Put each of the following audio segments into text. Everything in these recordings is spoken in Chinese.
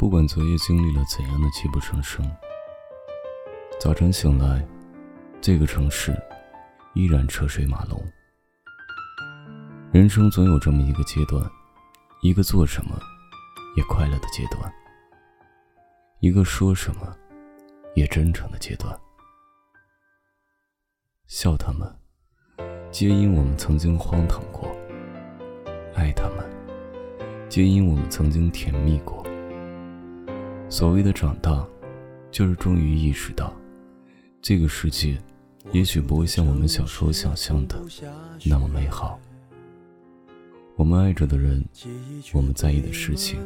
不管昨夜经历了怎样的泣不成声，早晨醒来，这个城市依然车水马龙。人生总有这么一个阶段，一个做什么也快乐的阶段，一个说什么也真诚的阶段。笑他们，皆因我们曾经荒唐过；爱他们，皆因我们曾经甜蜜过。所谓的长大，就是终于意识到，这个世界也许不会像我们小时候想象的那么美好。我们爱着的人，我们在意的事情，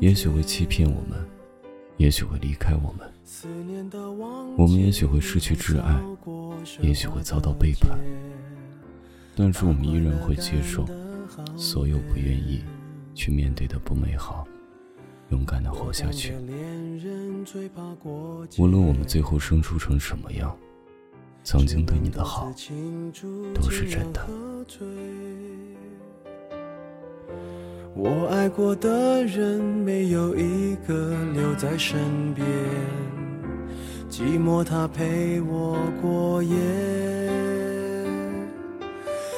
也许会欺骗我们，也许会离开我们，我们也许会失去挚爱，也许会遭到背叛，但是我们依然会接受所有不愿意去面对的不美好。勇敢的活下去。无论我们最后生疏成什么样，曾经对你的好都是真的。我爱过的人，没有一个留在身边，寂寞他陪我过夜。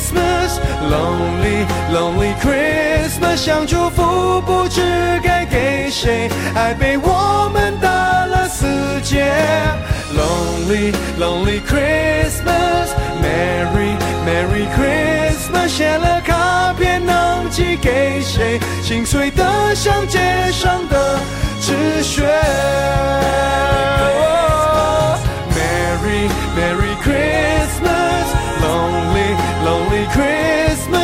Christmas，Lonely Lonely Christmas，想祝福不知该给谁，爱被我们打了死结。Lonely Lonely Christmas，Merry Merry Christmas，写了卡片能寄给谁？心碎的像街上的纸屑。